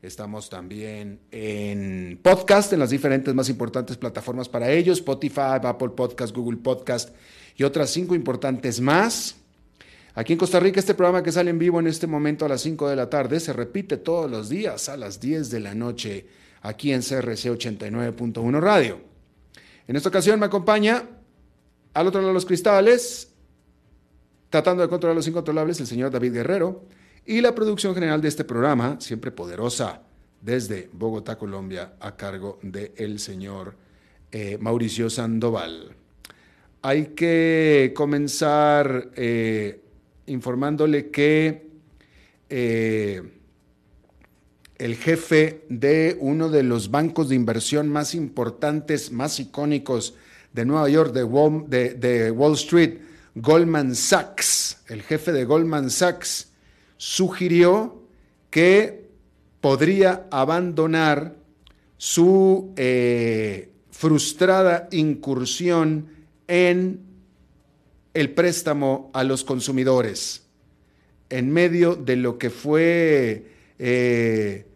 Estamos también en podcast, en las diferentes más importantes plataformas para ellos, Spotify, Apple Podcast, Google Podcast y otras cinco importantes más. Aquí en Costa Rica este programa que sale en vivo en este momento a las 5 de la tarde se repite todos los días a las 10 de la noche aquí en CRC 89.1 Radio. En esta ocasión me acompaña al otro lado de los cristales, tratando de controlar los incontrolables, el señor David Guerrero y la producción general de este programa, siempre poderosa, desde Bogotá, Colombia, a cargo del el señor eh, Mauricio Sandoval. Hay que comenzar eh, informándole que eh, el jefe de uno de los bancos de inversión más importantes, más icónicos de Nueva York, de de Wall Street, Goldman Sachs, el jefe de Goldman Sachs, sugirió que podría abandonar su eh, frustrada incursión en el préstamo a los consumidores en medio de lo que fue eh,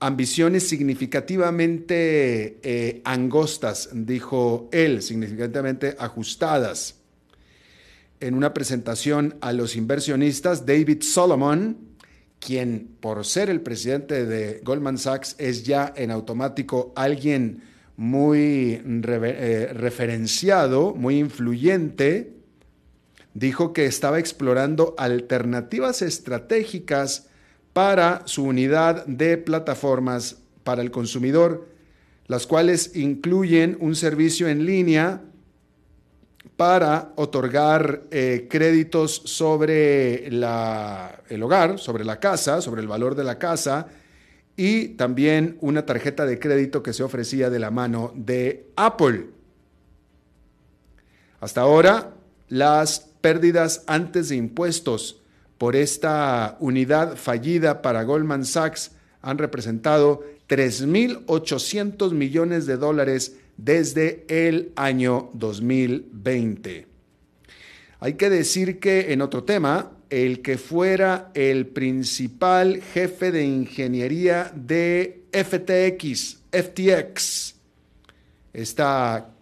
ambiciones significativamente eh, angostas, dijo él, significativamente ajustadas en una presentación a los inversionistas, David Solomon, quien por ser el presidente de Goldman Sachs es ya en automático alguien muy eh, referenciado, muy influyente, dijo que estaba explorando alternativas estratégicas para su unidad de plataformas para el consumidor, las cuales incluyen un servicio en línea para otorgar eh, créditos sobre el hogar, sobre la casa, sobre el valor de la casa y también una tarjeta de crédito que se ofrecía de la mano de Apple. Hasta ahora, las pérdidas antes de impuestos por esta unidad fallida para Goldman Sachs han representado 3.800 millones de dólares desde el año 2020. Hay que decir que en otro tema, el que fuera el principal jefe de ingeniería de FTX, FTX, esta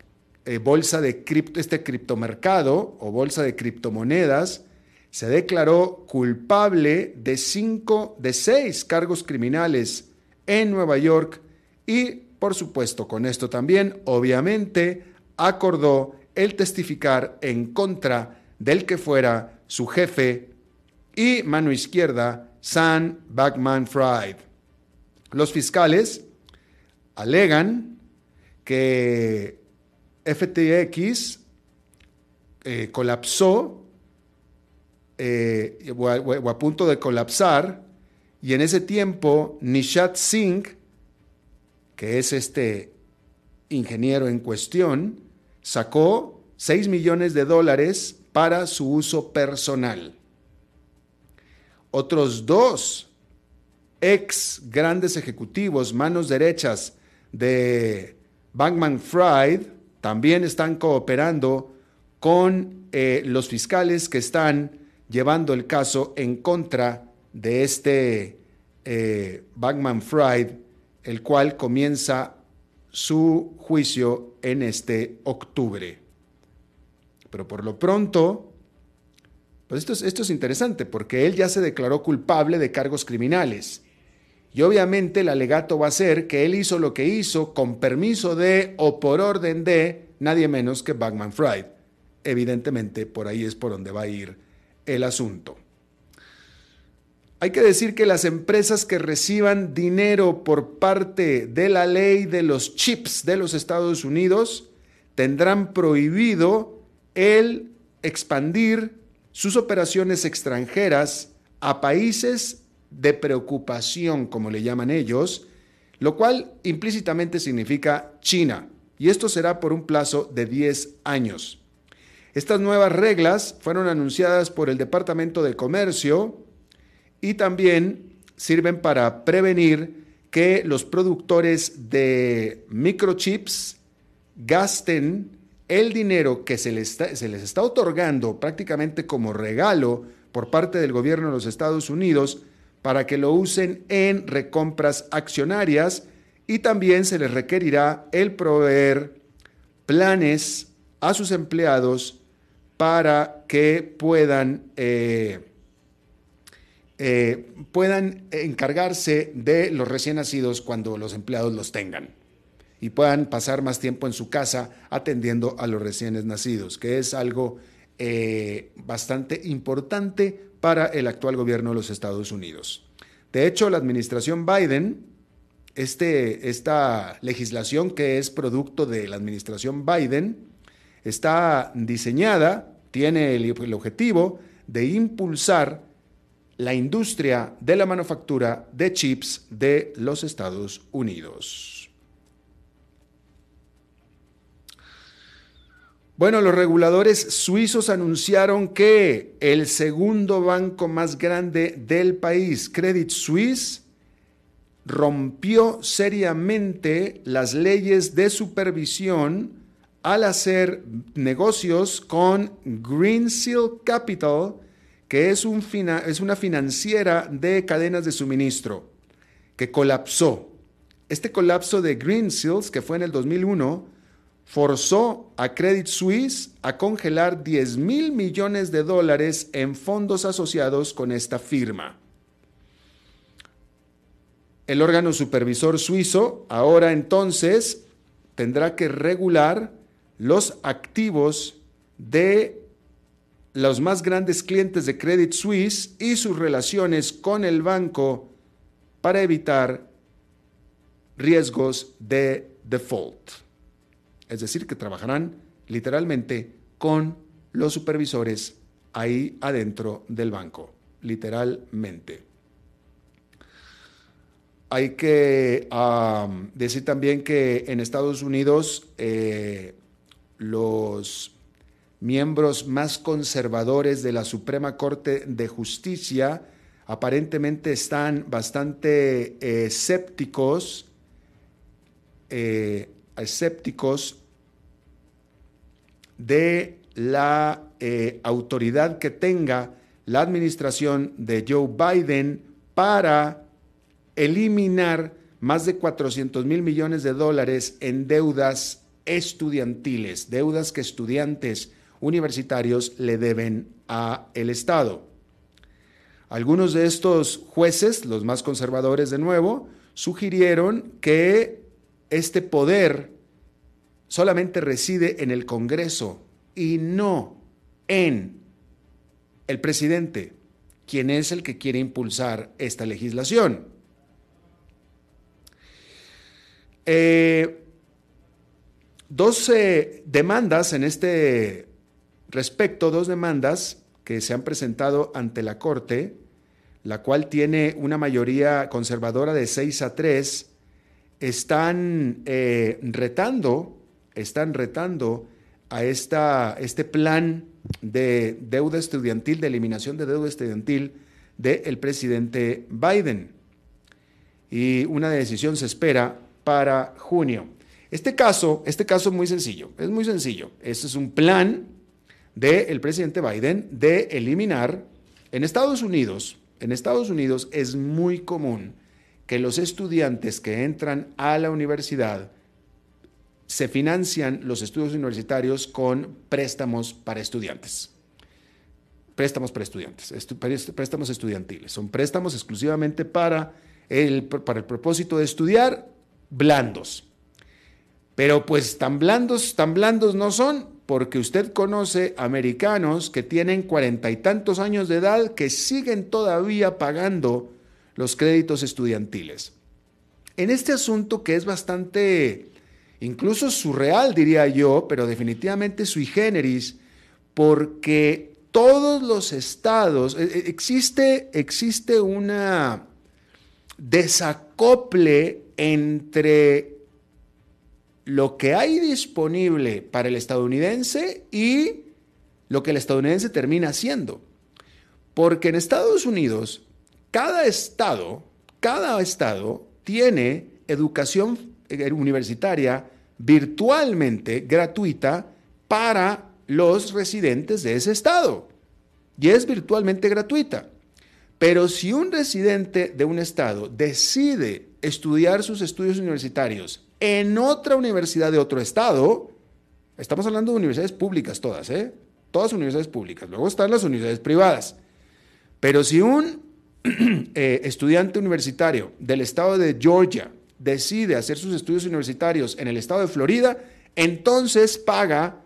eh, bolsa de cripto, este criptomercado o bolsa de criptomonedas, se declaró culpable de cinco, de seis cargos criminales en Nueva York y por supuesto, con esto también, obviamente, acordó el testificar en contra del que fuera su jefe y mano izquierda, Sam Backman Fried. Los fiscales alegan que FTX eh, colapsó eh, o, a, punto de colapsar y en ese tiempo Nishat Singh que es este ingeniero en cuestión, sacó 6 millones de dólares para su uso personal. otros dos ex grandes ejecutivos, manos derechas de Bankman Fried, también están cooperando con eh, los fiscales que están llevando el caso en contra de este eh, Bankman Fried, el cual comienza su juicio en este octubre. Pero por lo pronto, pues esto es, esto es interesante porque él ya se declaró culpable de cargos criminales. Y obviamente el alegato va a ser que él hizo lo que hizo con permiso de o por orden de nadie menos que Bankman Fried. Evidentemente, por ahí es por donde va a ir el asunto. Hay que decir que las empresas que reciban dinero por parte de la ley de los chips de los Estados Unidos tendrán prohibido el expandir sus operaciones extranjeras a países de preocupación, como le llaman ellos, lo cual implícitamente significa China, y esto será por un plazo de 10 años. Estas nuevas reglas fueron anunciadas por el Departamento de Comercio y también sirven para prevenir que los productores de microchips gasten el dinero que se les, está, se les está otorgando prácticamente como regalo por parte del gobierno de los Estados Unidos para que lo usen en recompras accionarias y también se les requerirá el proveer planes a sus empleados para que puedan, eh, eh, puedan encargarse de los recién nacidos cuando los empleados los tengan y puedan pasar más tiempo en su casa atendiendo a los recién nacidos, que es algo eh, bastante importante para el actual gobierno de los Estados Unidos. De hecho, la administración Biden, este, esta legislación que es producto de la administración Biden, está diseñada, tiene el, objetivo de impulsar la industria de la manufactura de chips de los Estados Unidos. Bueno, los reguladores suizos anunciaron que el segundo banco más grande del país, Credit Suisse, rompió seriamente las leyes de supervisión al hacer negocios con Greensill Capital, que es, un es una financiera de cadenas de suministro, que colapsó. Este colapso de Greensills, que fue en el 2001, forzó a Credit Suisse a congelar 10 mil millones de dólares en fondos asociados con esta firma. El órgano supervisor suizo ahora entonces tendrá que regular los activos de los más grandes clientes de Credit Suisse y sus relaciones con el banco para evitar riesgos de default. Es decir, que trabajarán literalmente con los supervisores ahí adentro del banco, literalmente. Hay que decir también que en Estados Unidos eh, los miembros más conservadores de la Suprema Corte de Justicia aparentemente están bastante eh, escépticos eh, escépticos de la eh, autoridad que tenga la administración de Joe Biden para eliminar más de 400 mil millones de dólares en deudas estudiantiles, deudas que estudiantes universitarios le deben a el Estado. Algunos de estos jueces, los más conservadores de nuevo, sugirieron que este poder solamente reside en el Congreso y no en el presidente, quien es el que quiere impulsar esta legislación. Eh, dos demandas en este respecto, dos demandas que se han presentado ante la Corte, la cual tiene una mayoría conservadora de 6 a 3, están eh, retando, están retando a esta, este plan de deuda estudiantil, de eliminación de deuda estudiantil del presidente Biden. Y una decisión se espera para junio. Este caso, este caso es muy sencillo, es muy sencillo. Este es un plan del presidente Biden de eliminar en Estados Unidos, en Estados Unidos es muy común que los estudiantes que entran a la universidad se financian los estudios universitarios con préstamos para estudiantes. Préstamos para estudiantes, préstamos estudiantiles. Son préstamos exclusivamente para el, para el propósito de estudiar blandos. Pero pues tan blandos, tan blandos no son, porque usted conoce americanos que tienen cuarenta y tantos años de edad que siguen todavía pagando los créditos estudiantiles. En este asunto que es bastante, incluso surreal diría yo, pero definitivamente sui generis, porque todos los estados, e, e, existe, existe una desacople entre lo que hay disponible para el estadounidense y lo que el estadounidense termina haciendo. Porque en Estados Unidos cada estado, cada estado tiene educación eh, universitaria virtualmente gratuita para los residentes de ese estado. Y es virtualmente gratuita. Pero si un residente de un estado decide estudiar sus estudios universitarios en otra universidad de otro estado, estamos hablando de universidades públicas todas, ¿eh? Todas universidades públicas. Luego están las universidades privadas. Pero si un Eh, estudiante universitario del estado de Georgia decide hacer sus estudios universitarios en el estado de Florida, entonces paga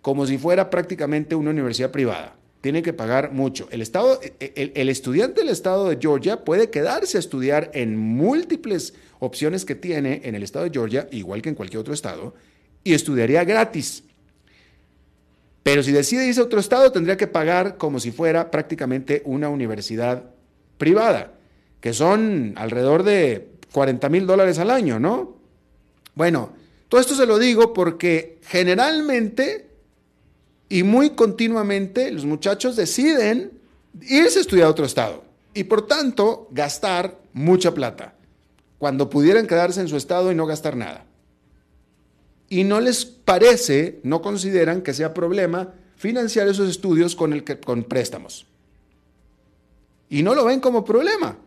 como si fuera prácticamente una universidad privada. Tiene que pagar mucho. El, estado, el, el estudiante del estado de Georgia puede quedarse a estudiar en múltiples opciones que tiene en el estado de Georgia, igual que en cualquier otro estado, y estudiaría gratis. Pero si decide irse a otro estado, tendría que pagar como si fuera prácticamente una universidad privada, que son alrededor de 40 mil dólares al año, ¿no? Bueno, todo esto se lo digo porque generalmente y muy continuamente los muchachos deciden irse a estudiar a otro estado y por tanto gastar mucha plata, cuando pudieran quedarse en su estado y no gastar nada. Y no les parece, no consideran que sea problema financiar esos estudios con, el, con préstamos y no lo ven como problema.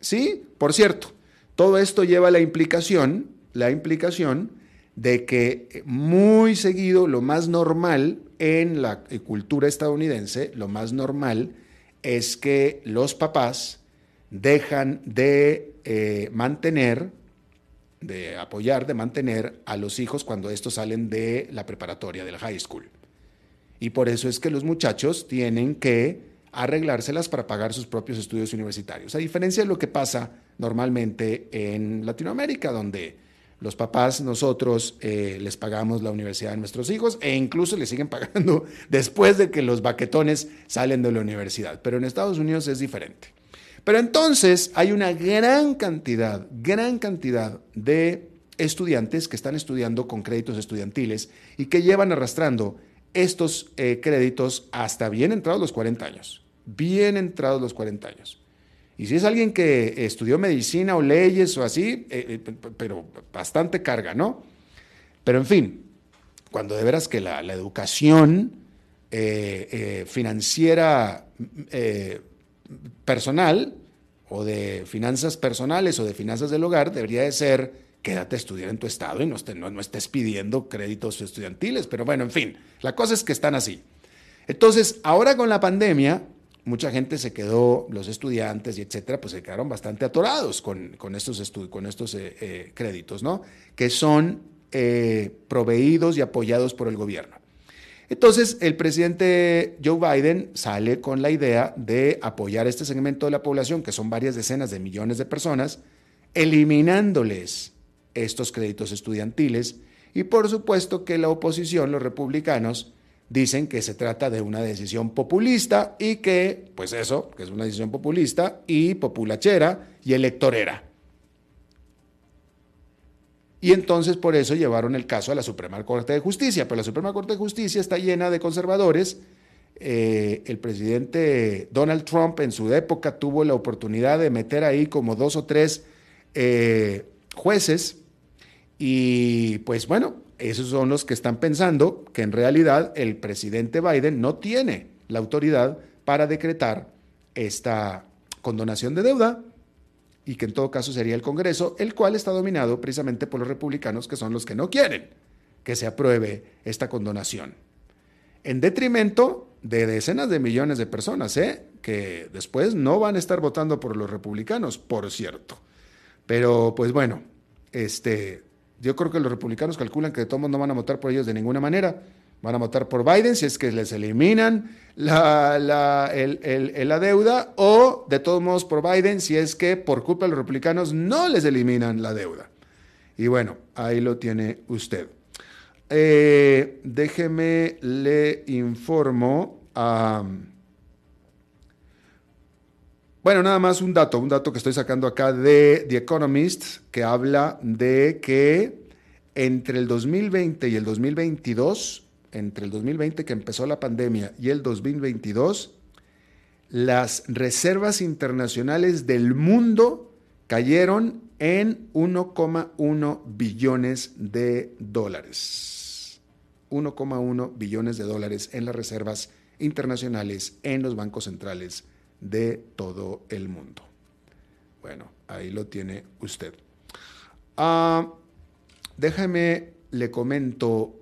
¿Sí? Por cierto, todo esto lleva la implicación, la implicación de que muy seguido lo más normal en la cultura estadounidense, lo más normal es que los papás dejan de eh, mantener, de apoyar, de mantener a los hijos cuando estos salen de la preparatoria, de la high school. Y por eso es que los muchachos tienen que arreglárselas para pagar sus propios estudios universitarios, a diferencia de lo que pasa normalmente en Latinoamérica, donde los papás, nosotros eh, les pagamos la universidad a nuestros hijos e incluso les siguen pagando después de que los baquetones salen de la universidad. Pero en Estados Unidos es diferente. Pero entonces hay una gran cantidad, gran cantidad de estudiantes que están estudiando con créditos estudiantiles y que llevan arrastrando estos eh, créditos hasta bien entrados los 40 años, bien entrados los 40 años. Y si es alguien que estudió medicina o leyes o así, eh, eh, pero bastante carga, ¿no? Pero en fin, cuando de veras que la, la educación financiera personal o de finanzas personales o de finanzas del hogar debería de ser quédate a estudiar en tu estado y no, estés pidiendo créditos estudiantiles. Pero bueno, en fin, la cosa es que están así. Entonces, ahora con la pandemia, mucha gente se quedó, los estudiantes y etcétera, pues se quedaron bastante atorados con, estos, con estos eh, eh, créditos, ¿no? Que son eh, proveídos y apoyados por el gobierno. Entonces, el presidente Joe Biden sale con la idea de apoyar este segmento de la población, que son varias decenas de millones de personas, eliminándoles estos créditos estudiantiles y por supuesto que la oposición, los republicanos, dicen que se trata de una decisión populista y que, pues eso, que es una decisión populista y populachera y electorera. Y entonces por eso llevaron el caso a la Suprema Corte de Justicia, pero la Suprema Corte de Justicia está llena de conservadores. Eh, el presidente Donald Trump en su época tuvo la oportunidad de meter ahí como dos o tres eh, jueces. Y pues bueno, esos son los que están pensando que en realidad el presidente Biden no tiene la autoridad para decretar esta condonación de deuda y que en todo caso sería el Congreso, el cual está dominado precisamente por los republicanos, que son los que no quieren que se apruebe esta condonación. En detrimento de decenas de millones de personas, ¿eh? que después no van a estar votando por los republicanos, por cierto. Pero pues bueno, este, yo creo que los republicanos calculan que de todos no van a votar por ellos de ninguna manera. Van a votar por Biden si es que les eliminan la, la, deuda o de todos modos por Biden si es que por culpa de los republicanos no les eliminan la deuda. Y bueno, ahí lo tiene usted. Eh, déjeme, le informo. a bueno, nada más un dato, un dato que estoy sacando acá de The Economist, que habla de que entre el 2020 y el 2022, entre el 2020 que empezó la pandemia y el 2022, las reservas internacionales del mundo cayeron en 1,1 billones de dólares. 1,1 billones de dólares en las reservas internacionales en los bancos centrales de todo el mundo. Bueno, ahí lo tiene usted. Ah, déjame, le comento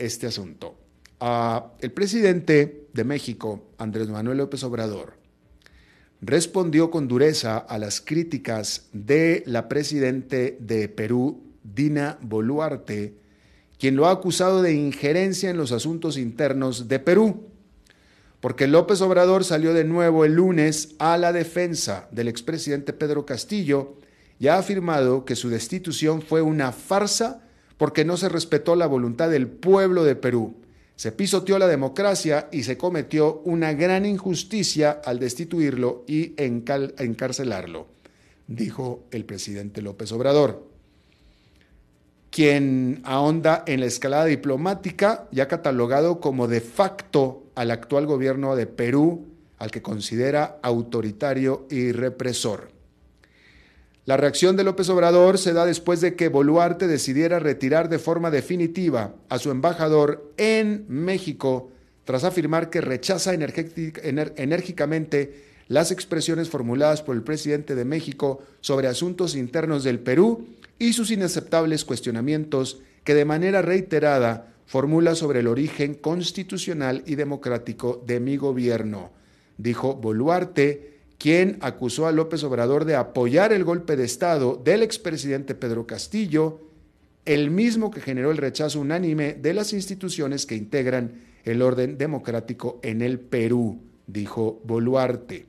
este asunto. El presidente de México, Andrés Manuel López Obrador, respondió con dureza a las críticas de la presidente de Perú, Dina Boluarte, quien lo ha acusado de injerencia en los asuntos internos de Perú porque López Obrador salió de nuevo el lunes a la defensa del expresidente Pedro Castillo y ha afirmado que su destitución fue una farsa porque no se respetó la voluntad del pueblo de Perú. Se pisoteó la democracia y se cometió una gran injusticia al destituirlo y encarcelarlo, dijo el presidente López Obrador quien ahonda en la escalada diplomática y ha catalogado como de facto al actual gobierno de Perú, al que considera autoritario y represor. La reacción de López Obrador se da después de que Boluarte decidiera retirar de forma definitiva a su embajador en México tras afirmar que rechaza enérgicamente las expresiones formuladas por el presidente de México sobre asuntos internos del Perú y sus inaceptables cuestionamientos que de manera reiterada formula sobre el origen constitucional y democrático de mi gobierno, dijo Boluarte, quien acusó a López Obrador de apoyar el golpe de Estado del expresidente Pedro Castillo, el mismo que generó el rechazo unánime de las instituciones que integran el orden democrático en el Perú, dijo Boluarte.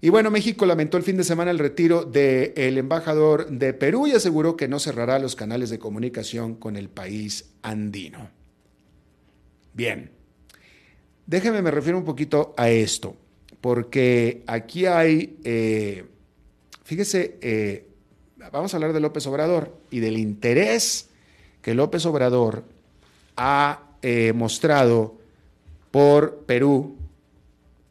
Y bueno, México lamentó el fin de semana el retiro del embajador de Perú y aseguró que no cerrará los canales de comunicación con el país andino. Bien, déjeme me refiero un poquito a esto, porque aquí hay, eh, fíjese, eh, vamos a hablar de López Obrador y del interés que López Obrador ha eh, mostrado por Perú.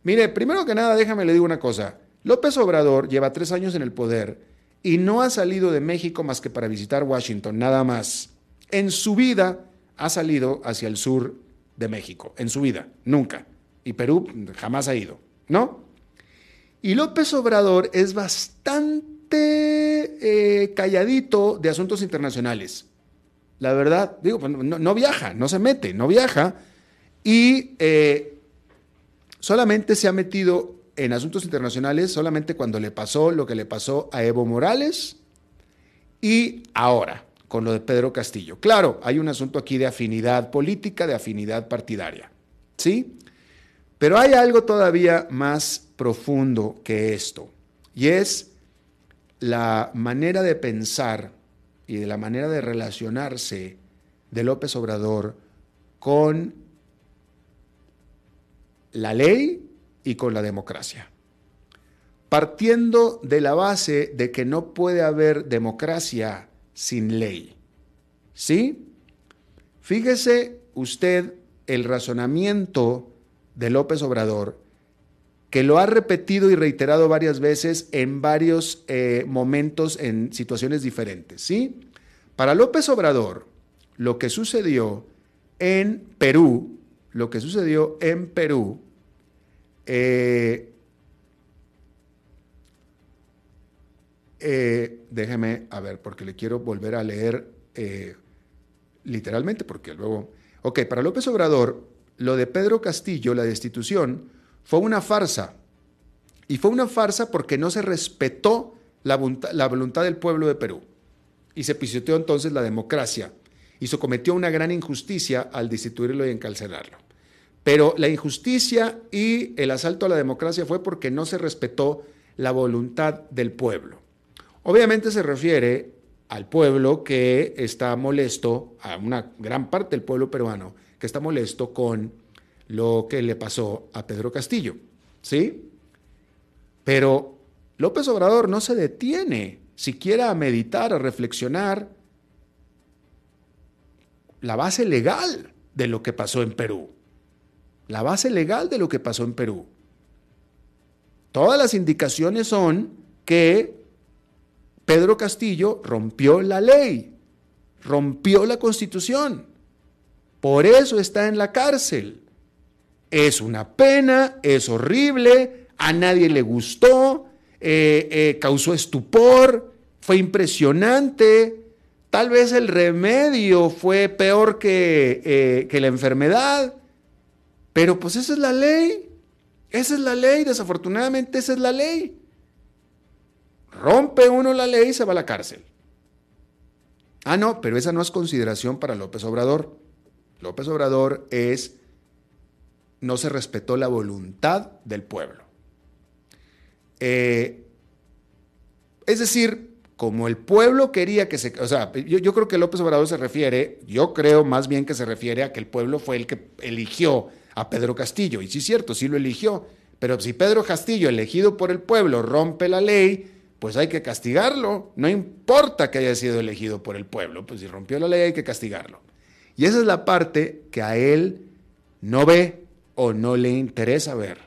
Mire, primero que nada, déjame le digo una cosa. López Obrador lleva tres años en el poder y no ha salido de México más que para visitar Washington, nada más. En su vida ha salido hacia el sur de México, en su vida, nunca. Y Perú jamás ha ido, ¿no? Y López Obrador es bastante eh, calladito de asuntos internacionales. La verdad, digo, pues, no, viaja, no se mete, no viaja. Y eh, solamente se ha metido en asuntos internacionales solamente cuando le pasó lo que le pasó a Evo Morales y ahora con lo de Pedro Castillo. Claro, hay un asunto aquí de afinidad política, de afinidad partidaria, ¿sí? Pero hay algo todavía más profundo que esto, y es la manera de pensar y de la manera de relacionarse de López Obrador con la ley y con la democracia. Partiendo de la base de que no puede haber democracia sin ley. ¿Sí? Fíjese usted el razonamiento de López Obrador, que lo ha repetido y reiterado varias veces en varios eh, momentos en situaciones diferentes. ¿sí? Para López Obrador, lo que sucedió en Perú, lo que sucedió en Perú, eh, eh, déjeme, a ver, porque le quiero volver a leer literalmente, porque luego... Ok, para López Obrador, lo de Pedro Castillo, la destitución, fue una farsa. Y fue una farsa porque no se respetó la, voluntad del pueblo de Perú. Y se pisoteó entonces la democracia. Y se cometió una gran injusticia al destituirlo y encarcelarlo. Pero la injusticia y el asalto a la democracia fue porque no se respetó la voluntad del pueblo. Obviamente se refiere al pueblo que está molesto, a una gran parte del pueblo peruano, que está molesto con lo que le pasó a Pedro Castillo. ¿Sí? Pero López Obrador no se detiene siquiera a meditar, a reflexionar la base legal de lo que pasó en Perú. La base legal de lo que pasó en Perú. Todas las indicaciones son que Pedro Castillo rompió la ley, rompió la constitución. Por eso está en la cárcel. Es una pena, es horrible, a nadie le gustó, eh, eh, causó estupor, fue impresionante. Tal vez el remedio fue peor que, eh, que la enfermedad, pero pues esa es la ley. Esa es la ley, desafortunadamente esa es la ley. Rompe uno la ley y se va a la cárcel. Ah, no, pero esa no es consideración para López Obrador. López Obrador es, no se respetó la voluntad del pueblo. Eh, es decir, como el pueblo quería que se... O sea, yo, yo, creo que López Obrador se refiere, yo creo más bien que se refiere a que el pueblo fue el que eligió a Pedro Castillo. Y sí es cierto, sí lo eligió. Pero si Pedro Castillo, elegido por el pueblo, rompe la ley, pues hay que castigarlo. No importa que haya sido elegido por el pueblo, pues si rompió la ley hay que castigarlo. Y esa es la parte que a él no ve o no le interesa ver.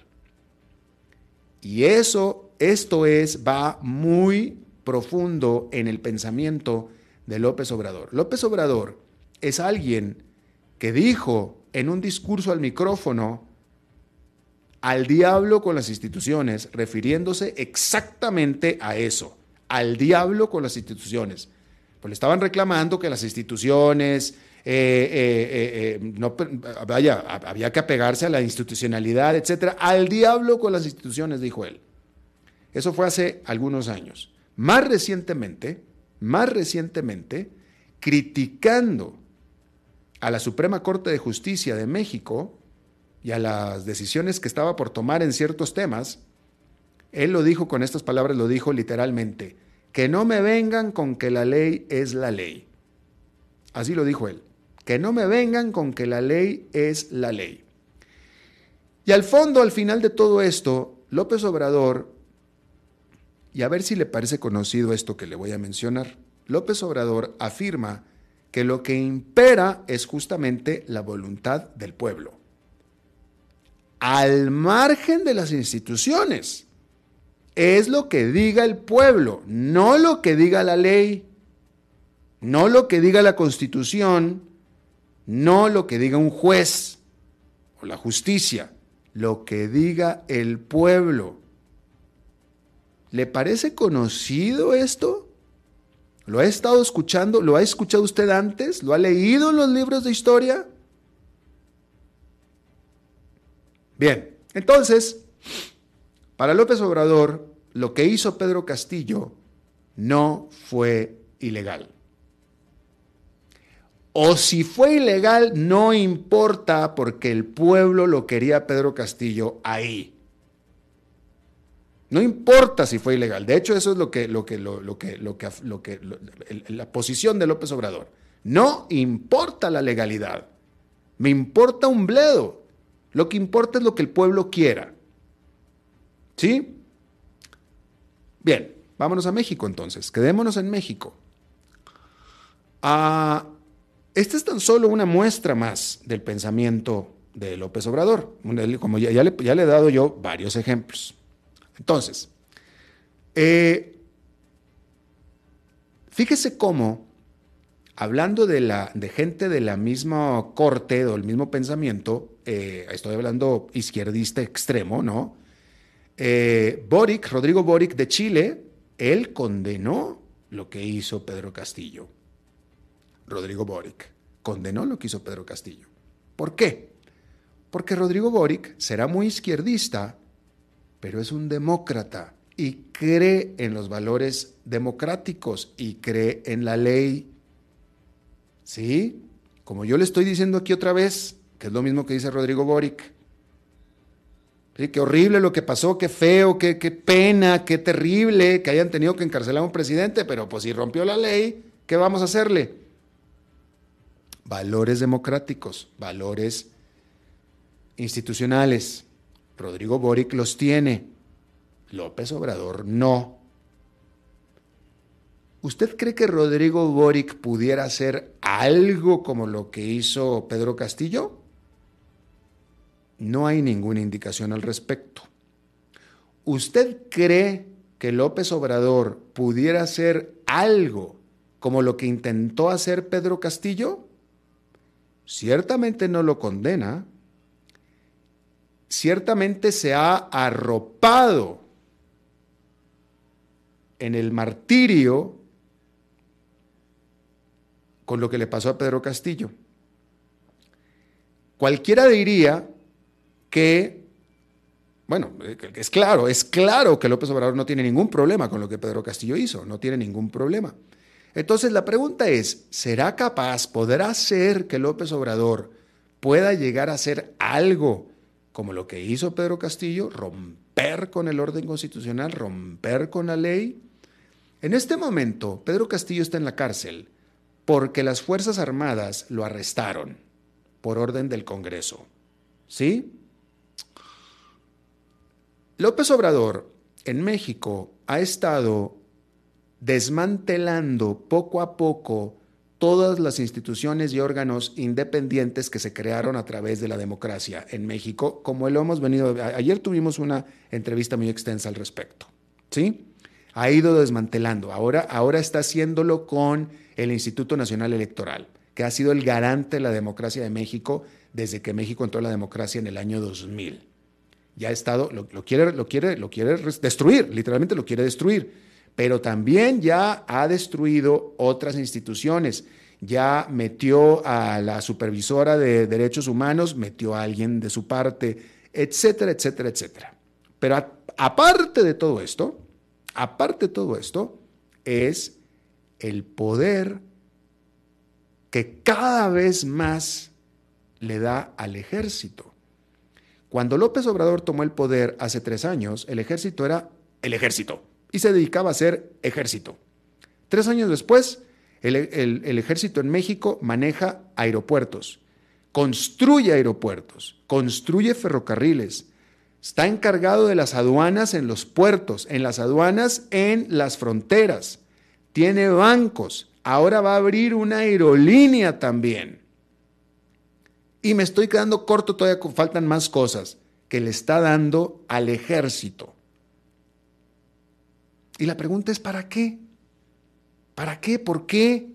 Y eso, esto es, va muy profundo en el pensamiento de López Obrador. López Obrador es alguien que dijo en un discurso al micrófono al diablo con las instituciones, refiriéndose exactamente a eso, al diablo con las instituciones. Pues le estaban reclamando que las instituciones, eh, eh, eh, no, vaya, había que apegarse a la institucionalidad, etcétera. Al diablo con las instituciones, dijo él. Eso fue hace algunos años. Más recientemente, más recientemente, criticando a la Suprema Corte de Justicia de México, y a las decisiones que estaba por tomar en ciertos temas, él lo dijo con estas palabras, lo dijo literalmente, que no me vengan con que la ley es la ley. Así lo dijo él, que no me vengan con que la ley es la ley. Y al fondo, al final de todo esto, López Obrador, y a ver si le parece conocido esto que le voy a mencionar, López Obrador afirma que lo que impera es justamente la voluntad del pueblo al margen de las instituciones. Es lo que diga el pueblo, no lo que diga la ley, no lo que diga la constitución, no lo que diga un juez o la justicia, lo que diga el pueblo. ¿Le parece conocido esto? ¿Lo ha estado escuchando? ¿Lo ha escuchado usted antes? ¿Lo ha leído en los libros de historia? Bien, entonces, para López Obrador, lo que hizo Pedro Castillo no fue ilegal. O si fue ilegal, no importa porque el pueblo lo quería Pedro Castillo ahí. No importa si fue ilegal. De hecho, eso es lo que, lo que, lo, que, lo que, lo que la posición de López Obrador. No importa la legalidad. Me importa un bledo. Lo que importa es lo que el pueblo quiera. ¿Sí? Bien, vámonos a México entonces. Quedémonos en México. Ah, esta es tan solo una muestra más del pensamiento de López Obrador, como ya, le, he dado yo varios ejemplos. Entonces, eh, fíjese cómo, hablando de, gente de la misma corte o del mismo pensamiento, eh, estoy hablando izquierdista extremo, ¿no? Eh, Boric, Rodrigo Boric de Chile, él condenó lo que hizo Pedro Castillo. Rodrigo Boric condenó lo que hizo Pedro Castillo. ¿Por qué? Porque Rodrigo Boric será muy izquierdista, pero es un demócrata y cree en los valores democráticos y cree en la ley. ¿Sí? Como yo le estoy diciendo aquí otra vez, que es lo mismo que dice Rodrigo Boric. ¿Sí? Qué horrible lo que pasó, qué feo, qué, qué pena, qué terrible que hayan tenido que encarcelar a un presidente, pero pues si rompió la ley, ¿qué vamos a hacerle? Valores democráticos, valores institucionales. Rodrigo Boric los tiene, López Obrador no. ¿Usted cree que Rodrigo Boric pudiera hacer algo como lo que hizo Pedro Castillo? No hay ninguna indicación al respecto. ¿Usted cree que López Obrador pudiera hacer algo como lo que intentó hacer Pedro Castillo? Ciertamente no lo condena, ciertamente se ha arropado en el martirio con lo que le pasó a Pedro Castillo. Cualquiera diría que, bueno, es claro, es claro que López Obrador no tiene ningún problema con lo que Pedro Castillo hizo, no tiene ningún problema. Entonces la pregunta es, ¿será capaz, podrá ser que López Obrador pueda llegar a hacer algo como lo que hizo Pedro Castillo, romper con el orden constitucional, romper con la ley? En este momento, Pedro Castillo está en la cárcel porque las Fuerzas Armadas lo arrestaron por orden del Congreso. ¿Sí? López Obrador en México ha estado desmantelando poco a poco todas las instituciones y órganos independientes que se crearon a través de la democracia en México, como lo hemos venido. Ayer tuvimos una entrevista muy extensa al respecto. ¿Sí? Ha ido desmantelando. Ahora, ahora está haciéndolo con el Instituto Nacional Electoral, que ha sido el garante de la democracia de México desde que México entró a la democracia en el año 2000. Ya ha estado, lo, lo quiere, lo, quiere, lo quiere destruir, literalmente lo quiere destruir pero también ya ha destruido otras instituciones. Ya metió a la supervisora de derechos humanos, metió a alguien de su parte, etcétera, etcétera, etcétera. Pero aparte de todo esto, aparte de todo esto, es el poder que cada vez más le da al ejército. Cuando López Obrador tomó el poder hace tres años, el ejército era el ejército y se dedicaba a ser ejército. Tres años después, el, ejército en México maneja aeropuertos, construye aeropuertos, construye ferrocarriles, está encargado de las aduanas en los puertos, en las aduanas en las fronteras, tiene bancos, ahora va a abrir una aerolínea también. Y me estoy quedando corto, todavía faltan más cosas que le está dando al ejército. Y la pregunta es, ¿para qué? ¿Para qué? ¿Por qué?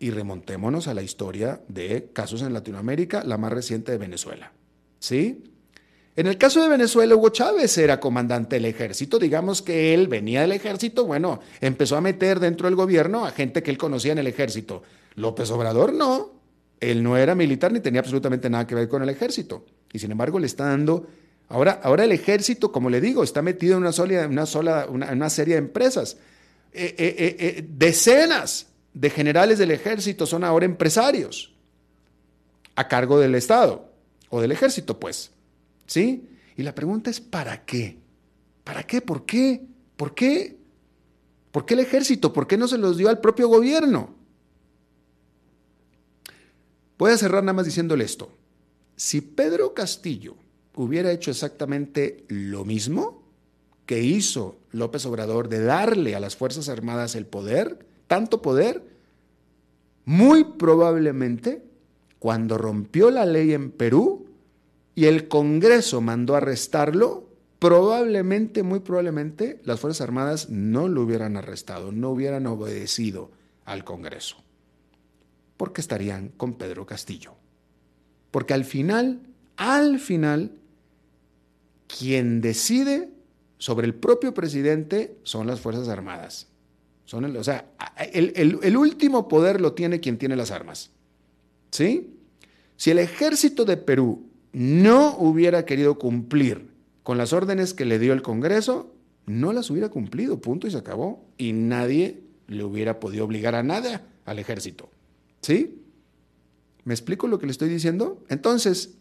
Y remontémonos a la historia de casos en Latinoamérica, la más reciente de Venezuela. ¿Sí? En el caso de Venezuela, Hugo Chávez era comandante del ejército, digamos que él venía del ejército, bueno, empezó a meter dentro del gobierno a gente que él conocía en el ejército. López Obrador no, él no era militar ni tenía absolutamente nada que ver con el ejército. Y sin embargo le está dando Ahora, ahora el ejército, como le digo, está metido en una, sola, una, sola, una, serie de empresas. Eh, eh, eh, decenas de generales del ejército son ahora empresarios a cargo del Estado o del ejército, pues. ¿Sí? Y la pregunta es, ¿para qué? ¿Para qué? ¿Por qué? ¿Por qué? ¿Por qué el ejército? ¿Por qué no se los dio al propio gobierno? Voy a cerrar nada más diciéndole esto. Si Pedro Castillo hubiera hecho exactamente lo mismo que hizo López Obrador de darle a las Fuerzas Armadas el poder, tanto poder, muy probablemente cuando rompió la ley en Perú y el Congreso mandó arrestarlo, probablemente, muy probablemente, las Fuerzas Armadas no lo hubieran arrestado, no hubieran obedecido al Congreso, porque estarían con Pedro Castillo. Porque al final, al final, quien decide sobre el propio presidente son las Fuerzas Armadas. Son o sea, el, el último poder lo tiene quien tiene las armas. ¿Sí? Si el ejército de Perú no hubiera querido cumplir con las órdenes que le dio el Congreso, no las hubiera cumplido, punto y se acabó. Y nadie le hubiera podido obligar a nada al ejército. ¿Sí? ¿Me explico lo que le estoy diciendo? Entonces,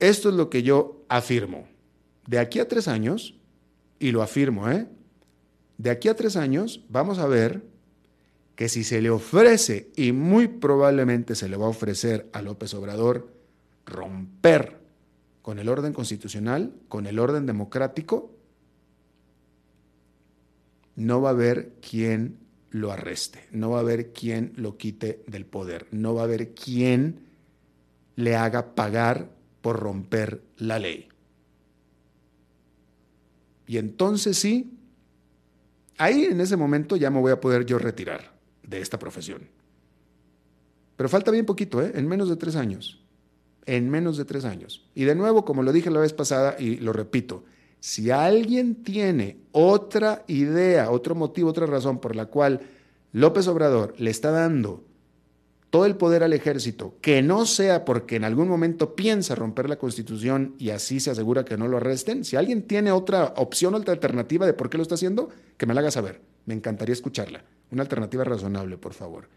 esto es lo que yo afirmo. De aquí a tres años, y lo afirmo, ¿eh? De aquí a tres años vamos a ver que si se le ofrece, y muy probablemente se le va a ofrecer a López Obrador, romper con el orden constitucional, con el orden democrático, no va a haber quien lo arreste, no va a haber quien lo quite del poder, no va a haber quien le haga pagar por romper la ley. Y entonces sí, ahí en ese momento ya me voy a poder yo retirar de esta profesión. Pero falta bien poquito, ¿eh? en menos de tres años. En menos de tres años. Y de nuevo, como lo dije la vez pasada y lo repito, si alguien tiene otra idea, otro motivo, otra razón por la cual López Obrador le está dando todo el poder al ejército, que no sea porque en algún momento piensa romper la constitución y así se asegura que no lo arresten, si alguien tiene otra opción, otra alternativa de por qué lo está haciendo, que me la haga saber. Me encantaría escucharla. Una alternativa razonable, por favor,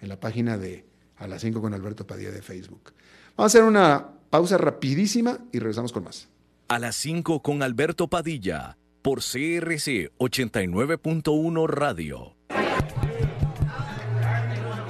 en la página de A las 5 con Alberto Padilla de Facebook. Vamos a hacer una pausa rapidísima y regresamos con más. A las 5 con Alberto Padilla, por CRC 89.1 Radio.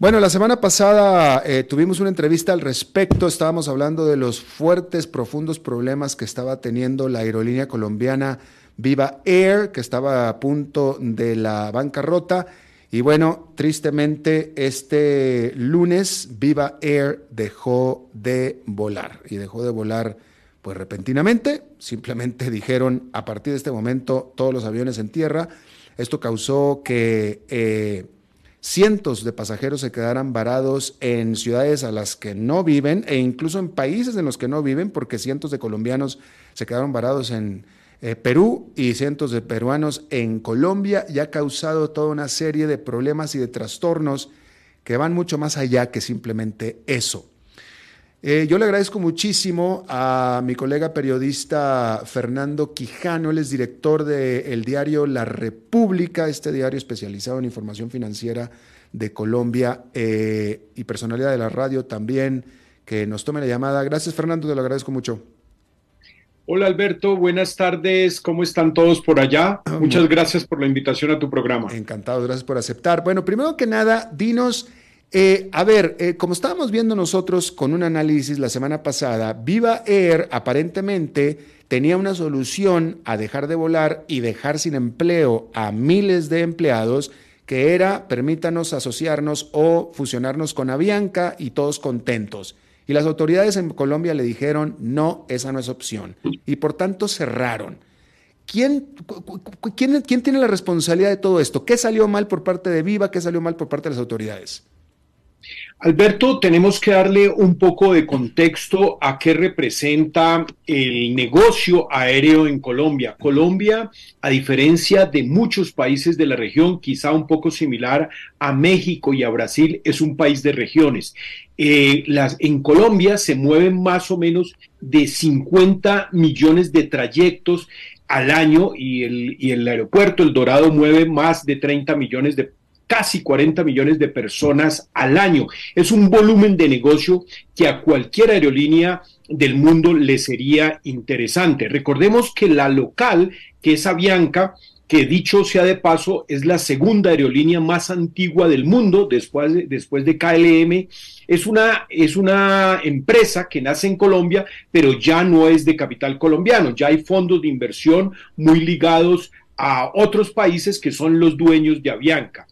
Bueno, la semana pasada eh, tuvimos una entrevista al respecto, estábamos hablando de los fuertes, profundos problemas que estaba teniendo la aerolínea colombiana Viva Air, que estaba a punto de la bancarrota. Y bueno, tristemente este lunes Viva Air dejó de volar y dejó de volar pues repentinamente, simplemente dijeron a partir de este momento todos los aviones en tierra. Esto causó que... Eh, cientos de pasajeros se quedaran varados en ciudades a las que no viven e incluso en países en los que no viven, porque cientos de colombianos se quedaron varados en eh, Perú y cientos de peruanos en Colombia y ha causado toda una serie de problemas y de trastornos que van mucho más allá que simplemente eso. Eh, yo le agradezco muchísimo a mi colega periodista Fernando Quijano, él es director del diario La República, este diario especializado en información financiera de Colombia eh, y personalidad de la radio también, que nos tome la llamada. Gracias Fernando, te lo agradezco mucho. Hola Alberto, buenas tardes, ¿cómo están todos por allá? Ah, Muchas gracias por la invitación a tu programa. Encantado, gracias por aceptar. Bueno, primero que nada, dinos eh, a ver, eh, como estábamos viendo nosotros con un análisis la semana pasada, Viva Air aparentemente tenía una solución a dejar de volar y dejar sin empleo a miles de empleados, que era permítanos asociarnos o fusionarnos con Avianca y todos contentos. Y las autoridades en Colombia le dijeron, no, esa no es opción. Y por tanto cerraron. ¿Quién, quién, ¿Quién tiene la responsabilidad de todo esto? ¿Qué salió mal por parte de Viva? ¿Qué salió mal por parte de las autoridades? Alberto, tenemos que darle un poco de contexto a qué representa el negocio aéreo en Colombia. Colombia, a diferencia de muchos países de la región, quizá un poco similar a México y a Brasil, es un país de regiones. Eh, en Colombia se mueven más o menos de 50 millones de trayectos al año y el, y el aeropuerto El Dorado mueve más de 30 millones de casi 40 millones de personas al año. Es un volumen de negocio que a cualquier aerolínea del mundo le sería interesante. Recordemos que la local, que es Avianca, que dicho sea de paso, es la segunda aerolínea más antigua del mundo después de, después de KLM. Es una, es una empresa que nace en Colombia, pero ya no es de capital colombiano. Ya hay fondos de inversión muy ligados a otros países que son los dueños de Avianca.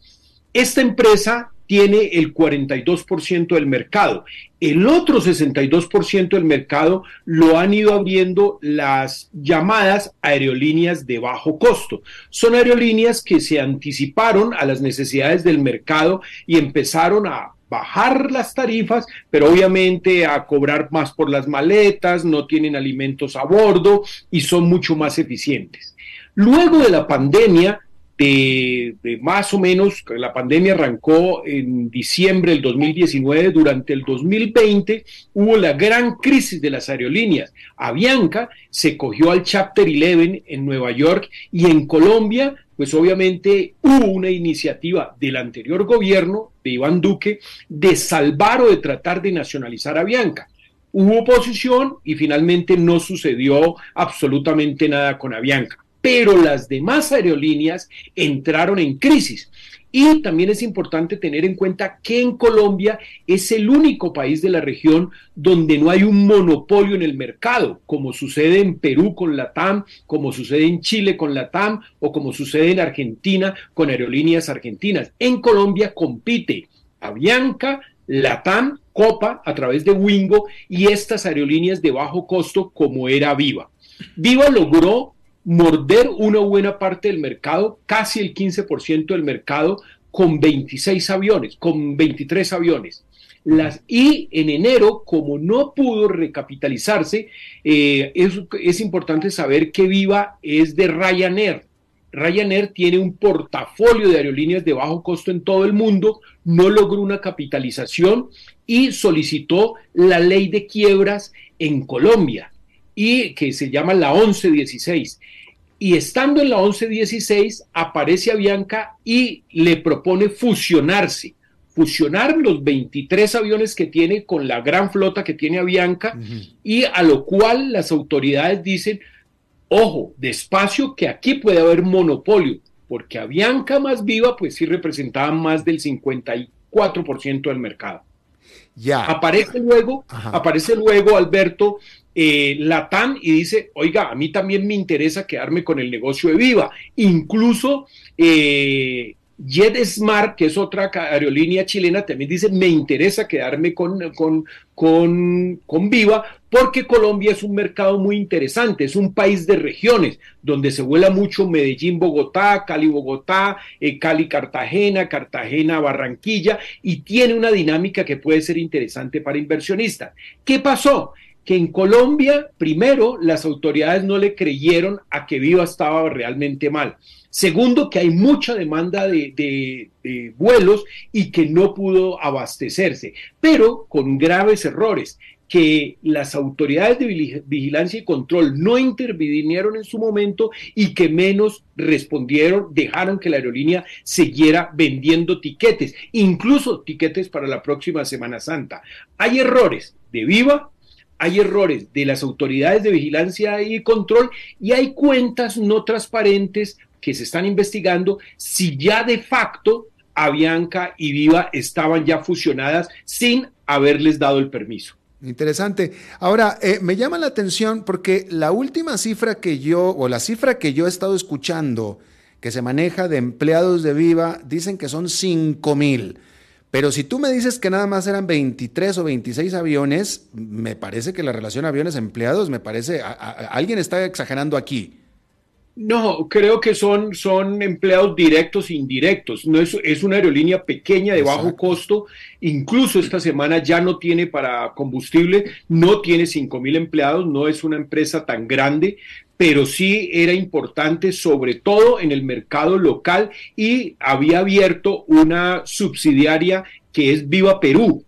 Esta empresa tiene el 42% del mercado. El otro 62% del mercado lo han ido abriendo las llamadas aerolíneas de bajo costo. Son aerolíneas que se anticiparon a las necesidades del mercado y empezaron a bajar las tarifas, pero obviamente a cobrar más por las maletas, no tienen alimentos a bordo y son mucho más eficientes. Luego de la pandemia, de, más o menos, la pandemia arrancó en diciembre del 2019, durante el 2020 hubo la gran crisis de las aerolíneas. Avianca se cogió al Chapter 11 en Nueva York y en Colombia, pues obviamente hubo una iniciativa del anterior gobierno de Iván Duque de salvar o de tratar de nacionalizar Avianca. Hubo oposición y finalmente no sucedió absolutamente nada con Avianca pero las demás aerolíneas entraron en crisis. Y también es importante tener en cuenta que en Colombia es el único país de la región donde no hay un monopolio en el mercado, como sucede en Perú con la TAM, como sucede en Chile con la TAM o como sucede en Argentina con aerolíneas argentinas. En Colombia compite Avianca, TAM, Copa a través de Wingo y estas aerolíneas de bajo costo como era Viva. Viva logró morder una buena parte del mercado, casi el 15% del mercado, con 26 aviones, con 23 aviones. Y en enero, como no pudo recapitalizarse, eh, es, es importante saber que Viva es de Ryanair. Ryanair tiene un portafolio de aerolíneas de bajo costo en todo el mundo, no logró una capitalización y solicitó la ley de quiebras en Colombia y que se llama la 1116. Y estando en la 1116, aparece Avianca y le propone fusionarse, fusionar los 23 aviones que tiene con la gran flota que tiene Avianca, y a lo cual las autoridades dicen, ojo, despacio que aquí puede haber monopolio, porque Avianca más viva, pues sí representaba más del 54% del mercado. Ya. Aparece luego, aparece luego Alberto eh, Latam y dice, oiga, a mí también me interesa quedarme con el negocio de Viva. Incluso eh, JetSmart, que es otra aerolínea chilena, también dice, me interesa quedarme con, con, con, Viva porque Colombia es un mercado muy interesante, es un país de regiones, donde se vuela mucho Medellín-Bogotá, Cali-Bogotá, eh, Cali-Cartagena, Cartagena-Barranquilla, y tiene una dinámica que puede ser interesante para inversionistas. ¿Qué pasó? Que en Colombia, primero, las autoridades no le creyeron a que Viva estaba realmente mal. Segundo, que hay mucha demanda de, vuelos y que no pudo abastecerse, pero con graves errores que las autoridades de vigilancia y control no intervinieron en su momento y que menos respondieron, dejaron que la aerolínea siguiera vendiendo tiquetes, incluso tiquetes para la próxima Semana Santa. Hay errores de Viva, hay errores de las autoridades de vigilancia y control y hay cuentas no transparentes que se están investigando si ya de facto Avianca y Viva estaban ya fusionadas sin haberles dado el permiso. Interesante. Ahora, eh, me llama la atención porque la última cifra que yo, o la cifra que yo he estado escuchando que se maneja de empleados de Viva, dicen que son 5 mil. Pero si tú me dices que nada más eran 23 o 26 aviones, me parece que la relación aviones-empleados, me parece, alguien está exagerando aquí. No, creo que son, son empleados directos e indirectos. No es, es una aerolínea pequeña de bajo costo. Incluso esta semana ya no tiene para combustible, no tiene cinco mil empleados, no es una empresa tan grande, pero sí era importante, sobre todo en el mercado local, y había abierto una subsidiaria que es Viva Perú,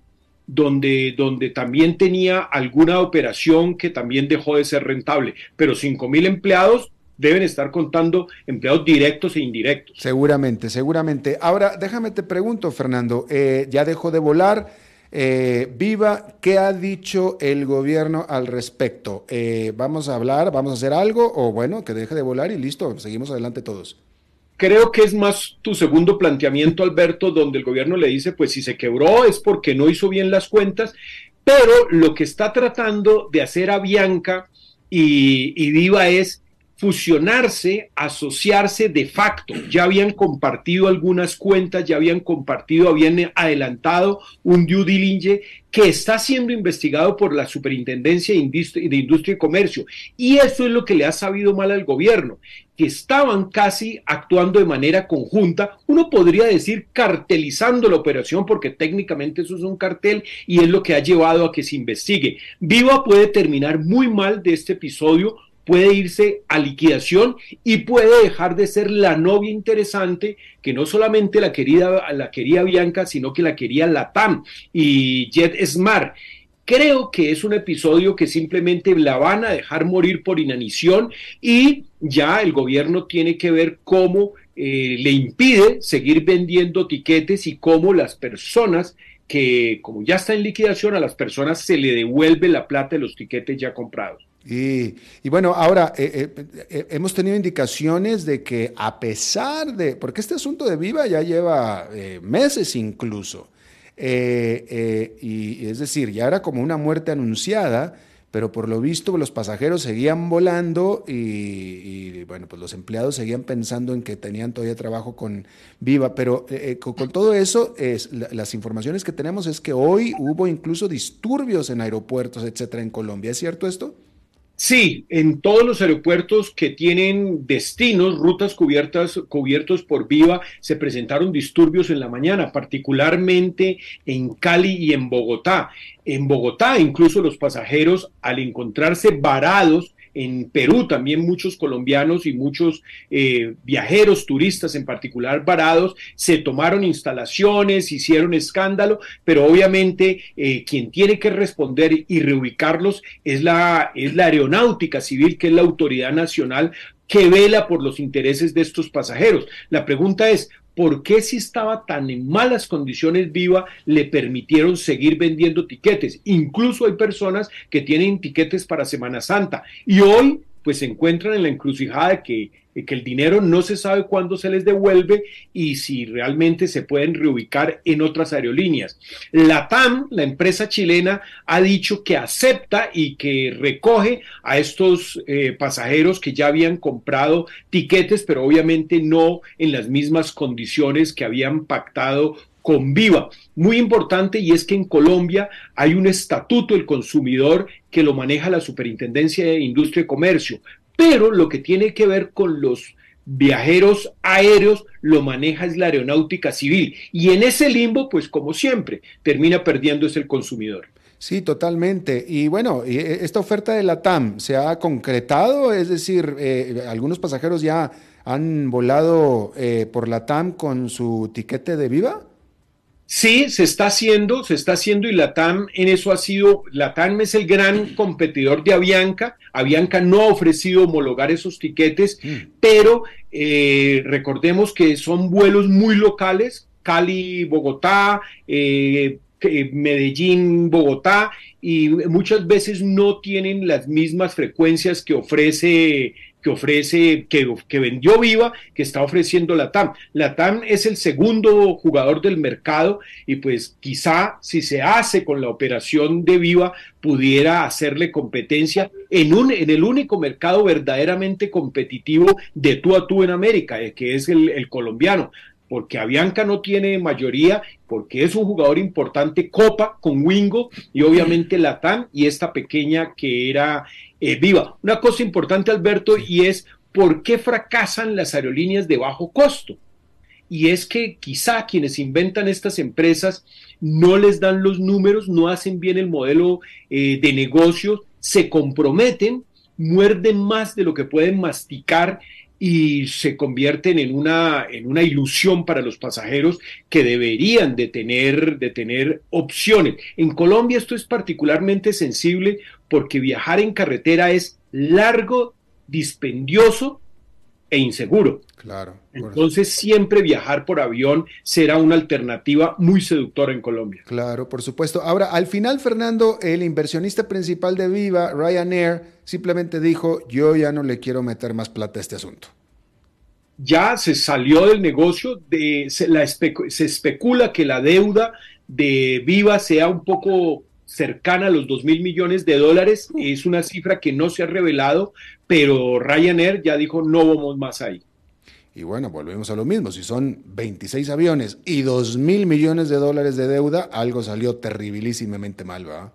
donde, donde también tenía alguna operación que también dejó de ser rentable. Pero cinco mil empleados deben estar contando empleados directos e indirectos. Seguramente, seguramente. Ahora, déjame te pregunto, Fernando, eh, ya dejó de volar. Eh, Viva, ¿qué ha dicho el gobierno al respecto? Eh, ¿Vamos a hablar, vamos a hacer algo o bueno, que deje de volar y listo, seguimos adelante todos? Creo que es más tu segundo planteamiento, Alberto, donde el gobierno le dice, pues si se quebró es porque no hizo bien las cuentas, pero lo que está tratando de hacer a Bianca y, y Viva es fusionarse, asociarse de facto. Ya habían compartido algunas cuentas, ya habían compartido, habían adelantado un due diligence que está siendo investigado por la Superintendencia de Industria, y Comercio. Y eso es lo que le ha sabido mal al gobierno, que estaban casi actuando de manera conjunta, uno podría decir cartelizando la operación, porque técnicamente eso es un cartel y es lo que ha llevado a que se investigue. Viva puede terminar muy mal de este episodio puede irse a liquidación y puede dejar de ser la novia interesante que no solamente la quería, la quería Bianca, sino que la quería Latam y Jet Smart. Creo que es un episodio que simplemente la van a dejar morir por inanición y ya el gobierno tiene que ver cómo eh, le impide seguir vendiendo tiquetes y cómo las personas que como ya está en liquidación a las personas se le devuelve la plata de los tiquetes ya comprados. Y, bueno, ahora eh, eh, eh, hemos tenido indicaciones de que a pesar de, porque este asunto de Viva ya lleva meses incluso, y es decir, ya era como una muerte anunciada, pero por lo visto los pasajeros seguían volando y, bueno, pues los empleados seguían pensando en que tenían todavía trabajo con Viva, pero con, todo eso, es, las informaciones que tenemos es que hoy hubo incluso disturbios en aeropuertos, etcétera, en Colombia. ¿Es cierto esto? Sí, en todos los aeropuertos que tienen destinos, rutas cubiertas, cubiertos por Viva, se presentaron disturbios en la mañana, particularmente en Cali y en Bogotá. En Bogotá, incluso los pasajeros, al encontrarse varados en Perú también muchos colombianos y muchos eh, viajeros, turistas en particular, varados, se tomaron instalaciones, hicieron escándalo, pero obviamente eh, quien tiene que responder y reubicarlos es la, es la aeronáutica civil, que es la autoridad nacional que vela por los intereses de estos pasajeros. La pregunta es, ¿por qué si estaba tan en malas condiciones viva le permitieron seguir vendiendo tiquetes? Incluso hay personas que tienen tiquetes para Semana Santa y hoy pues se encuentran en la encrucijada que que el dinero no se sabe cuándo se les devuelve y si realmente se pueden reubicar en otras aerolíneas. La TAM, la empresa chilena, ha dicho que acepta y que recoge a estos eh, pasajeros que ya habían comprado tiquetes, pero obviamente no en las mismas condiciones que habían pactado con Viva. Muy importante y es que en Colombia hay un estatuto del consumidor que lo maneja la Superintendencia de Industria y Comercio, pero lo que tiene que ver con los viajeros aéreos lo maneja es la aeronáutica civil y en ese limbo, pues como siempre, termina perdiendo es el consumidor. Sí, totalmente. Y bueno, eh, esta oferta de la TAM se ha concretado, es decir, eh, algunos pasajeros ya han volado eh, por la TAM con su tiquete de viva. Sí, se está haciendo, se está haciendo y la TAM en eso ha sido, la TAM es el gran competidor de Avianca. Avianca no ha ofrecido homologar esos tiquetes, mm. pero eh, recordemos que son vuelos muy locales, Cali, Bogotá, eh, Medellín, Bogotá, y muchas veces no tienen las mismas frecuencias que ofrece que ofrece, que, que, vendió Viva, que está ofreciendo la TAM. Es el segundo jugador del mercado y pues quizá si se hace con la operación de Viva pudiera hacerle competencia en, un, en el único mercado verdaderamente competitivo de tú a tú en América, eh, que es el, el colombiano porque Avianca no tiene mayoría, porque es un jugador importante, Copa con Wingo y obviamente Latam y esta pequeña que era eh, viva. Una cosa importante, Alberto, y es por qué fracasan las aerolíneas de bajo costo. Y es que quizá quienes inventan estas empresas no les dan los números, no hacen bien el modelo eh, de negocio, se comprometen, muerden más de lo que pueden masticar y se convierten en una, en una ilusión para los pasajeros que deberían de tener, de tener opciones. En Colombia esto es particularmente sensible porque viajar en carretera es largo, dispendioso e inseguro. Claro. Entonces siempre viajar por avión será una alternativa muy seductora en Colombia. Claro, por supuesto. Ahora, al final, Fernando, el inversionista principal de Viva, Ryanair, simplemente dijo, yo ya no le quiero meter más plata a este asunto. Ya se salió del negocio, de, se, la se especula que la deuda de Viva sea un poco cercana a los 2 mil millones de dólares. Es una cifra que no se ha revelado, pero Ryanair ya dijo no vamos más ahí. Y bueno, volvemos a lo mismo. Si son 26 aviones y 2 mil millones de dólares de deuda, algo salió terribilísimamente mal, ¿verdad?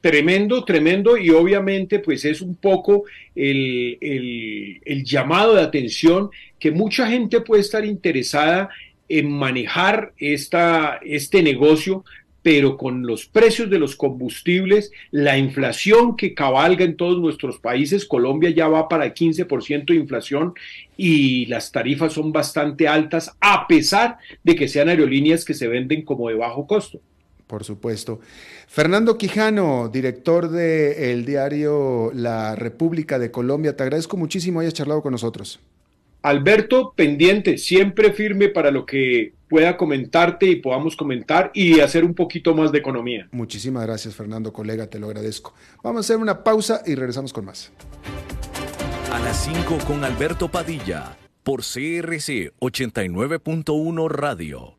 Tremendo, tremendo, y obviamente pues es un poco el, el llamado de atención que mucha gente puede estar interesada en manejar esta, este negocio, pero con los precios de los combustibles, la inflación que cabalga en todos nuestros países, Colombia ya va para el 15% de inflación y las tarifas son bastante altas, a pesar de que sean aerolíneas que se venden como de bajo costo. Por supuesto. Fernando Quijano, director del diario La República de Colombia, te agradezco muchísimo hayas charlado con nosotros. Alberto, pendiente, siempre firme para lo que pueda comentarte y podamos comentar y hacer un poquito más de economía. Muchísimas gracias, Fernando, colega, te lo agradezco. Vamos a hacer una pausa y regresamos con más. A las 5 con Alberto Padilla, por CRC 89.1 Radio.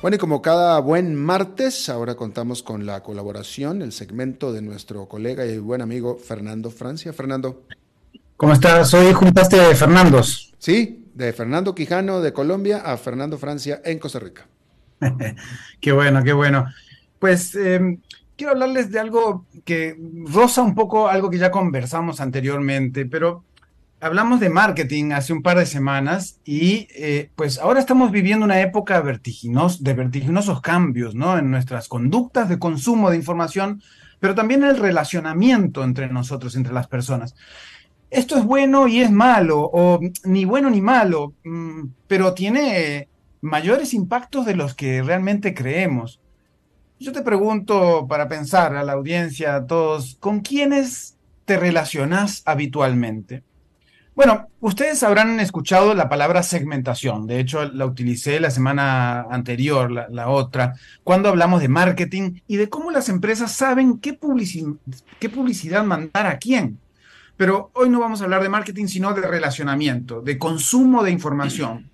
Bueno, y como cada buen martes, ahora contamos con la colaboración, el segmento de nuestro colega y buen amigo Fernando Francia. Fernando. ¿Cómo estás? Hoy juntaste de Fernandos. Sí, de Fernando Quijano de Colombia a Fernando Francia en Costa Rica. qué bueno, qué bueno. Pues em, quiero hablarles de algo que roza un poco algo que ya conversamos anteriormente, pero hablamos de marketing hace un par de semanas y eh, pues ahora estamos viviendo una época de vertiginosos cambios ¿no? en nuestras conductas de consumo de información, pero también el relacionamiento entre nosotros, entre las personas. Esto es bueno y es malo, o ni bueno ni malo, mm, pero tiene mayores impactos de los que realmente creemos. Yo te pregunto para pensar a la audiencia, a todos, ¿con quiénes te relacionas habitualmente? Bueno, ustedes habrán escuchado la palabra segmentación. De hecho, la utilicé la semana anterior, la, otra, cuando hablamos de marketing y de cómo las empresas saben qué, publicidad mandar a quién. Pero hoy no vamos a hablar de marketing, sino de relacionamiento, de consumo de información.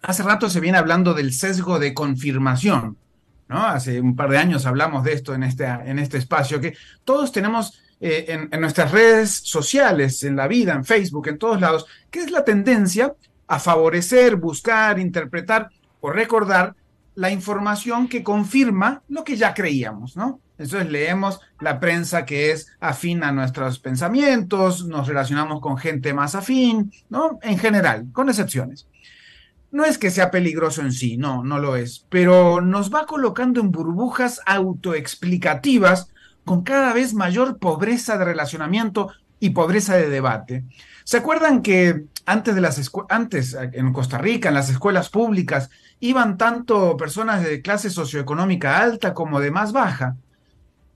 Hace rato se viene hablando del sesgo de confirmación. ¿no? Hace un par de años hablamos de esto en este, en este espacio, que todos tenemos eh, en, nuestras redes sociales, en la vida, en Facebook, en todos lados, que es la tendencia a favorecer, buscar, interpretar o recordar la información que confirma lo que ya creíamos, ¿no? Entonces leemos la prensa que es afín a nuestros pensamientos, nos relacionamos con gente más afín, ¿no? En general, con excepciones. No es que sea peligroso en sí, no, no lo es, pero nos va colocando en burbujas autoexplicativas con cada vez mayor pobreza de relacionamiento y pobreza de debate. ¿Se acuerdan que antes, de las antes en Costa Rica, en las escuelas públicas, iban tanto personas de clase socioeconómica alta como de más baja?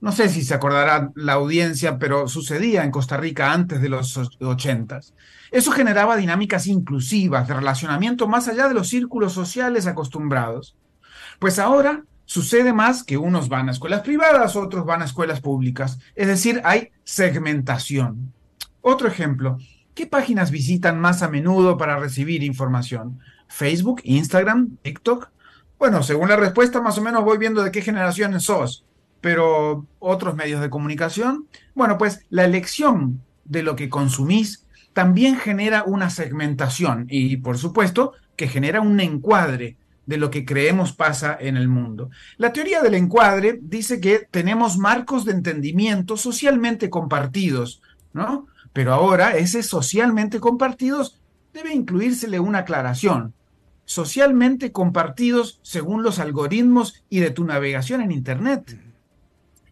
No sé si se acordará la audiencia, pero sucedía en Costa Rica antes de los ochentas. Eso generaba dinámicas inclusivas de relacionamiento más allá de los círculos sociales acostumbrados. Pues ahora sucede más que unos van a escuelas privadas, otros van a escuelas públicas. Es decir, hay segmentación. Otro ejemplo, ¿qué páginas visitan más a menudo para recibir información? ¿Facebook, Instagram, TikTok? Bueno, según la respuesta, más o menos voy viendo de qué generación sos, pero otros medios de comunicación. Bueno, pues la elección de lo que consumís también genera una segmentación y, por supuesto, que genera un encuadre de lo que creemos pasa en el mundo. La teoría del encuadre dice que tenemos marcos de entendimiento socialmente compartidos, ¿no? Pero ahora ese socialmente compartidos debe incluírsele una aclaración. Socialmente compartidos según los algoritmos y de tu navegación en Internet.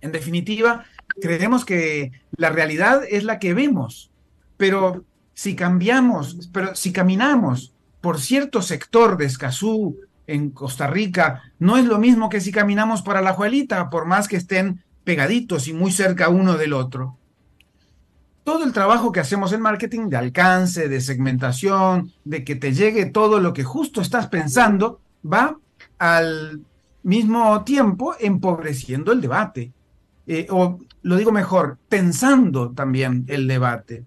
En definitiva, creemos que la realidad es la que vemos, pero si cambiamos, pero si caminamos por cierto sector de Escazú en Costa Rica, no es lo mismo que si caminamos para la Juelita, por más que estén pegaditos y muy cerca uno del otro. Todo el trabajo que hacemos en marketing de alcance, de segmentación, de que te llegue todo lo que justo estás pensando, va al mismo tiempo empobreciendo el debate. Eh, o lo digo mejor, pensando también el debate.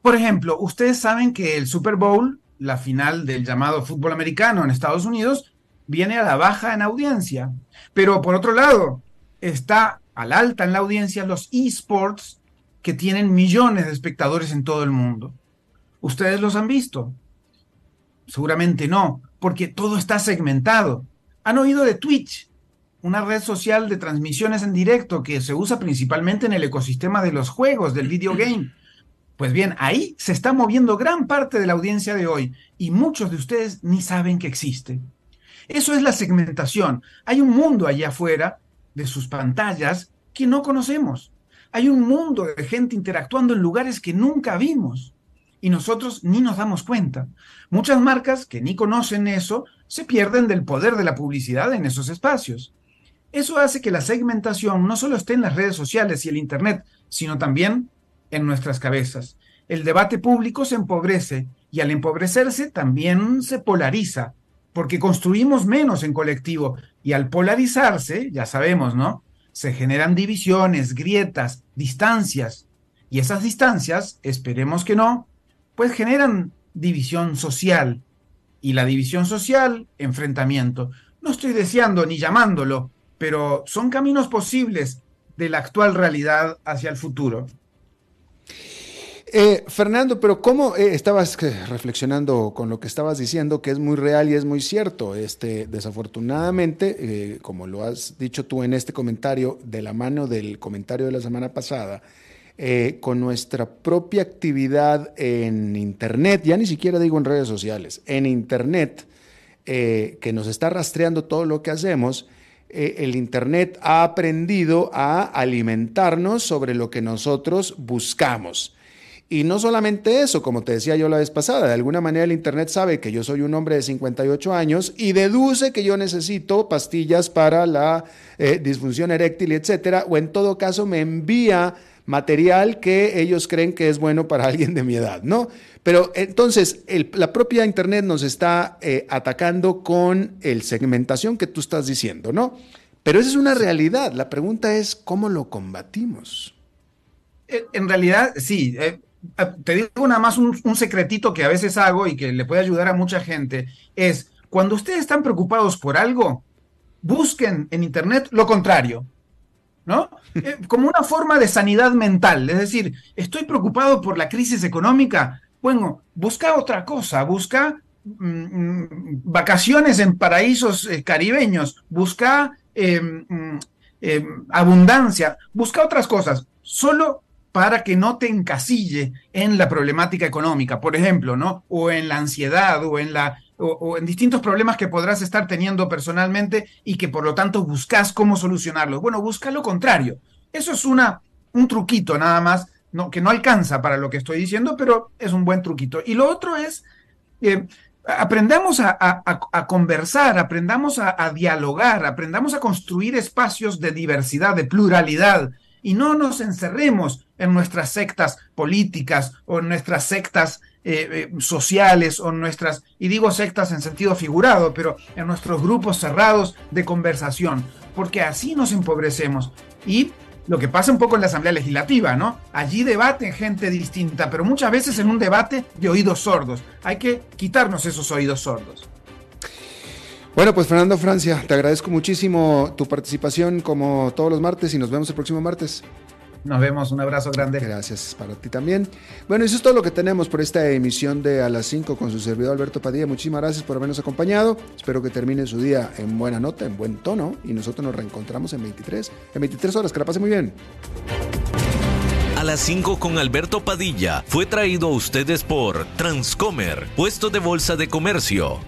Por ejemplo, ustedes saben que el Super Bowl, la final del llamado fútbol americano en Estados Unidos, viene a la baja en audiencia. Pero por otro lado, está al alta en la audiencia los esports que tienen millones de espectadores en todo el mundo. ¿Ustedes los han visto? Seguramente no, porque todo está segmentado. ¿Han oído de Twitch? Una red social de transmisiones en directo que se usa principalmente en el ecosistema de los juegos, del video game. Pues bien, ahí se está moviendo gran parte de la audiencia de hoy y muchos de ustedes ni saben que existe. Eso es la segmentación. Hay un mundo allá afuera de sus pantallas que no conocemos. Hay un mundo de gente interactuando en lugares que nunca vimos y nosotros ni nos damos cuenta. Muchas marcas que ni conocen eso se pierden del poder de la publicidad en esos espacios. Eso hace que la segmentación no solo esté en las redes sociales y el Internet, sino también en nuestras cabezas. El debate público se empobrece y al empobrecerse también se polariza, porque construimos menos en colectivo y al polarizarse, ya sabemos, ¿no? Se generan divisiones, grietas, distancias y esas distancias, esperemos que no, pues generan división social y la división social, enfrentamiento. No estoy deseando ni llamándolo, pero son caminos posibles de la actual realidad hacia el futuro. Eh, Fernando, pero ¿cómo eh, estabas eh, reflexionando con lo que estabas diciendo, que es muy real y es muy cierto? Este, desafortunadamente, como lo has dicho tú en este comentario, de la mano del comentario de la semana pasada, con nuestra propia actividad en Internet, ya ni siquiera digo en redes sociales, en Internet, que nos está rastreando todo lo que hacemos, el Internet ha aprendido a alimentarnos sobre lo que nosotros buscamos. Y no solamente eso, como te decía yo la vez pasada, de alguna manera el Internet sabe que yo soy un hombre de 58 años y deduce que yo necesito pastillas para la eh, disfunción eréctil, etcétera, o en todo caso me envía material que ellos creen que es bueno para alguien de mi edad, ¿no? Pero entonces la propia Internet nos está eh, atacando con el segmentación que tú estás diciendo, ¿no? Pero esa es una realidad. La pregunta es, ¿cómo lo combatimos? En realidad, sí. Eh, te digo nada más un, secretito que a veces hago y que le puede ayudar a mucha gente, es cuando ustedes están preocupados por algo, busquen en Internet lo contrario, ¿no? Eh, como una forma de sanidad mental, es decir, estoy preocupado por la crisis económica, bueno, busca otra cosa, busca mm, mm, vacaciones en paraísos eh, caribeños, busca em, mm, em, abundancia, busca otras cosas. Solo para que no te encasille en la problemática económica, por ejemplo, ¿no? O en la ansiedad o en la o, en distintos problemas que podrás estar teniendo personalmente y que por lo tanto buscas cómo solucionarlos. Bueno, busca lo contrario. Eso es una, un truquito nada más no, que no alcanza para lo que estoy diciendo, pero es un buen truquito. Y lo otro es, eh, aprendamos a, conversar, aprendamos a, dialogar, aprendamos a construir espacios de diversidad, de pluralidad, y no nos encerremos en nuestras sectas políticas o en nuestras sectas eh, eh, sociales o nuestras, y digo sectas en sentido figurado, pero en nuestros grupos cerrados de conversación, porque así nos empobrecemos. Y lo que pasa un poco en la Asamblea Legislativa, ¿no? Allí debate gente distinta, pero muchas veces en un debate de oídos sordos. Hay que quitarnos esos oídos sordos. Bueno, pues Fernando Francia, te agradezco muchísimo tu participación como todos los martes y nos vemos el próximo martes. Nos vemos, un abrazo grande. Gracias para ti también. Bueno, eso es todo lo que tenemos por esta emisión de A las 5 con su servidor Alberto Padilla. Muchísimas gracias por habernos acompañado. Espero que termine su día en buena nota, en buen tono y nosotros nos reencontramos en 23, en 23 horas. Que la pase muy bien. A las 5 con Alberto Padilla fue traído a ustedes por Transcomer, puesto de bolsa de comercio.